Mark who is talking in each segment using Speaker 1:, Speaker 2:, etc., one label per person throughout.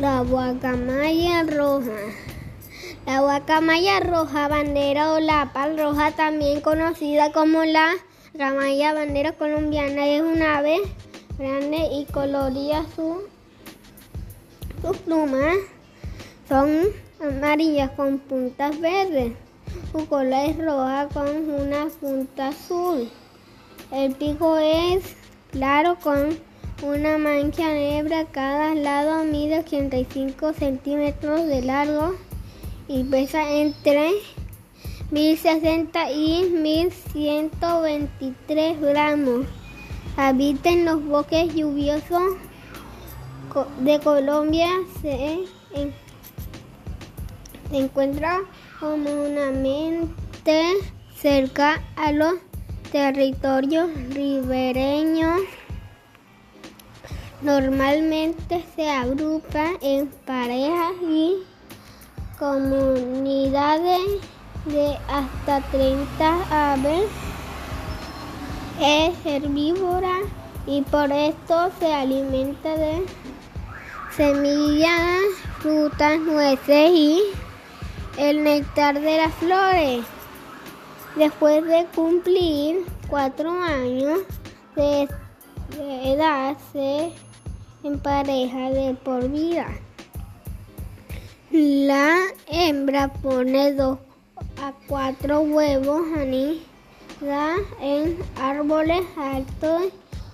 Speaker 1: La guacamaya roja. La guacamaya roja, bandera o la pal roja, también conocida como la guacamaya bandera colombiana, es una ave grande y colorida. Su, sus plumas son amarillas con puntas verdes. Su cola es roja con una punta azul. El pico es claro con una mancha negra a cada lado, mide 85 centímetros de largo y pesa entre 1060 y 1123 gramos. Habita en los bosques lluviosos de Colombia. Se, se encuentra comúnmente cerca a los territorios ribereños. Normalmente se agrupa en parejas y comunidades de hasta 30 aves. Es herbívora y por esto se alimenta de semillas, frutas, nueces y el néctar de las flores. Después de cumplir cuatro años de, de edad, se en pareja de por vida. La hembra pone dos a cuatro huevos anida en árboles altos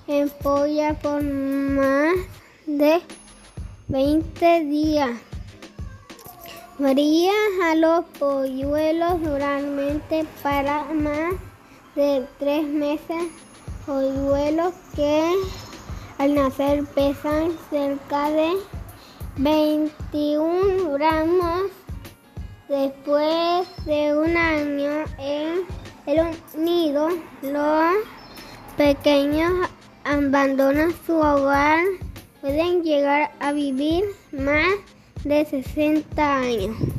Speaker 1: en polla por más de 20 días. Varía a los polluelos duramente para más de tres meses. Polluelos que al nacer pesan cerca de 21 gramos. Después de un año en el nido, los pequeños abandonan su hogar. Pueden llegar a vivir más de 60 años.